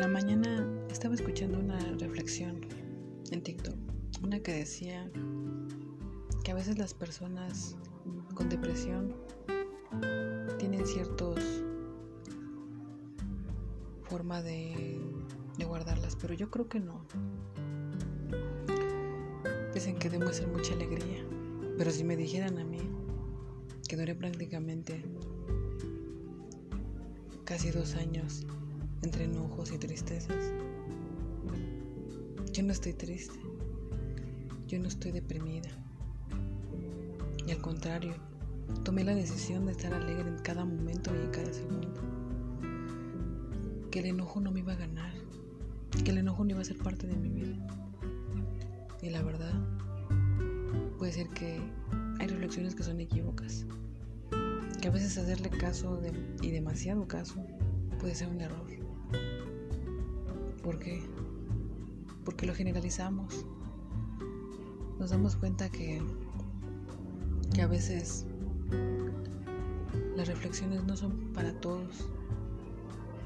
la mañana estaba escuchando una reflexión en TikTok, una que decía que a veces las personas con depresión tienen ciertos forma de, guardarlas, pero yo creo que no. Dicen que demuestran mucha alegría, pero si me dijeran a mí que duré prácticamente casi dos años entre enojos y tristezas, yo no estoy triste, yo no estoy deprimida. Y al contrario, tomé la decisión de estar alegre en cada momento y en cada segundo. Que el enojo no me iba a ganar, que el enojo no iba a ser parte de mi vida. Y la verdad, puede ser que hay reflexiones que son equívocas. Que a veces hacerle caso y demasiado caso puede ser un error. ¿Por qué? porque lo generalizamos. Nos damos cuenta que, que a veces las reflexiones no son para todos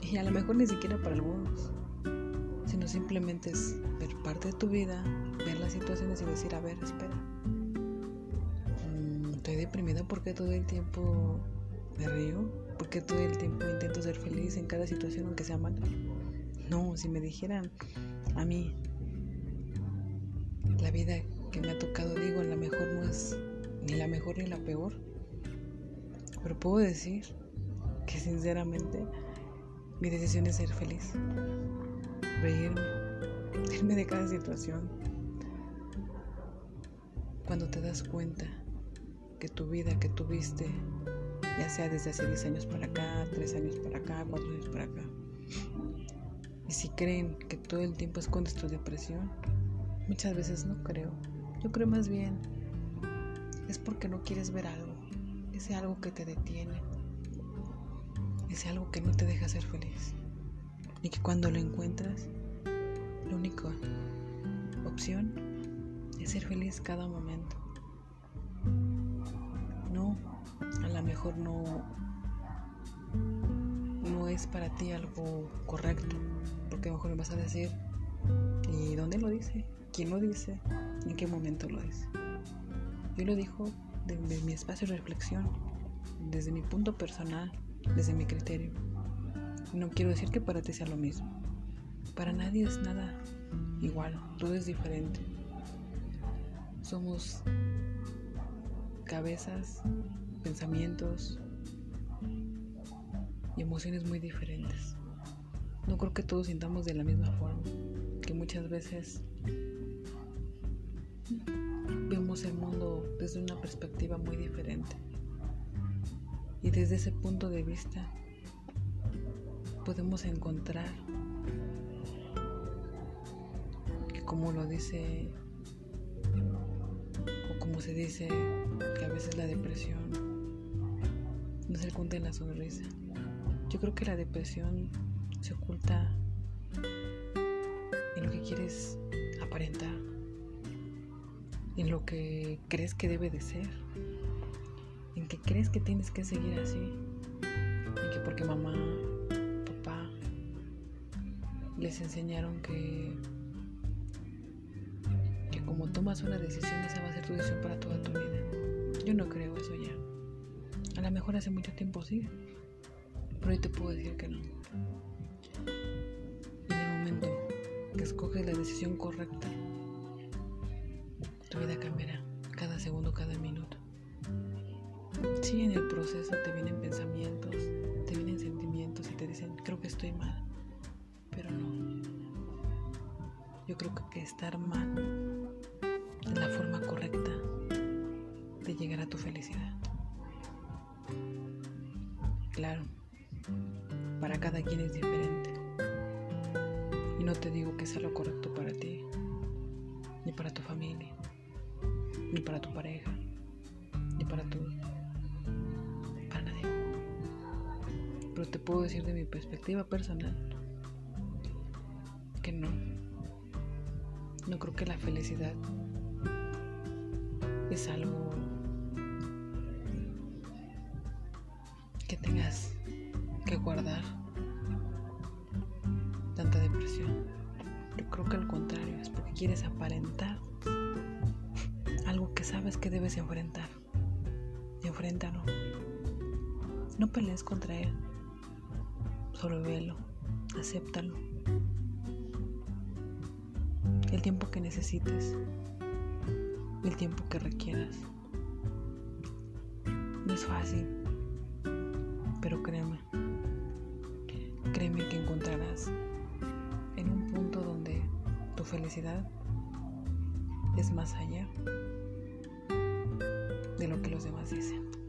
y a lo mejor ni siquiera para algunos, sino simplemente es ver parte de tu vida, ver las situaciones y decir, a ver, espera, mm, estoy deprimida porque todo el tiempo me río, porque todo el tiempo intento ser feliz en cada situación aunque sea mala. No, si me dijeran a mí, la vida que me ha tocado, digo, la mejor no es ni la mejor ni la peor. Pero puedo decir que sinceramente mi decisión es ser feliz, reírme, irme de cada situación. Cuando te das cuenta que tu vida que tuviste, ya sea desde hace 10 años para acá, 3 años para acá, 4 años para acá, si creen que todo el tiempo escondes tu depresión, Muchas veces no creo. Yo creo más bien es porque no quieres ver algo, ese algo que te detiene, ese algo que no te deja ser feliz. Y que cuando lo encuentras, la única opción es ser feliz cada momento. No, a lo mejor no no es para ti algo correcto, porque mejor me vas a decir, ¿y dónde lo dice? ¿Quién lo dice? ¿En qué momento lo dice? Yo lo digo desde mi espacio de reflexión, desde mi punto personal, desde mi criterio. No quiero decir que para ti sea lo mismo. Para nadie es nada igual, todo es diferente. Somos cabezas, pensamientos y emociones muy diferentes. No creo que todos sintamos de la misma forma, que muchas veces vemos el mundo desde una perspectiva muy diferente. Y desde ese punto de vista podemos encontrar que como lo dice o como se dice que a veces la depresión no se oculta en la sonrisa. Yo creo que la depresión se oculta en lo que quieres aparentar en lo que crees que debe de ser, en que crees que tienes que seguir así, en que porque mamá, papá les enseñaron que, que como tomas una decisión, esa va a ser tu decisión para toda tu vida. Yo no creo eso ya. A lo mejor hace mucho tiempo sí, pero hoy te puedo decir que no. En el momento que escoges la decisión correcta, tu vida cambiará cada segundo, cada minuto. Si en el proceso te vienen pensamientos, te vienen sentimientos y te dicen, creo que estoy mal, pero no. Yo creo que estar mal es la forma correcta de llegar a tu felicidad. Claro, para cada quien es diferente. Y no te digo que sea lo correcto para ti, ni para tu familia ni para tu pareja, ni para tu... para nadie. Pero te puedo decir de mi perspectiva personal que no. No creo que la felicidad es algo que tengas que guardar tanta depresión. Yo creo que al contrario, es porque quieres aparentar algo que sabes que debes enfrentar. Enfréntalo. No pelees contra él. Solo velo. Acéptalo. El tiempo que necesites. El tiempo que requieras. No es fácil. Pero créeme. Créeme que encontrarás en un punto donde tu felicidad es más allá de lo que los demás dicen.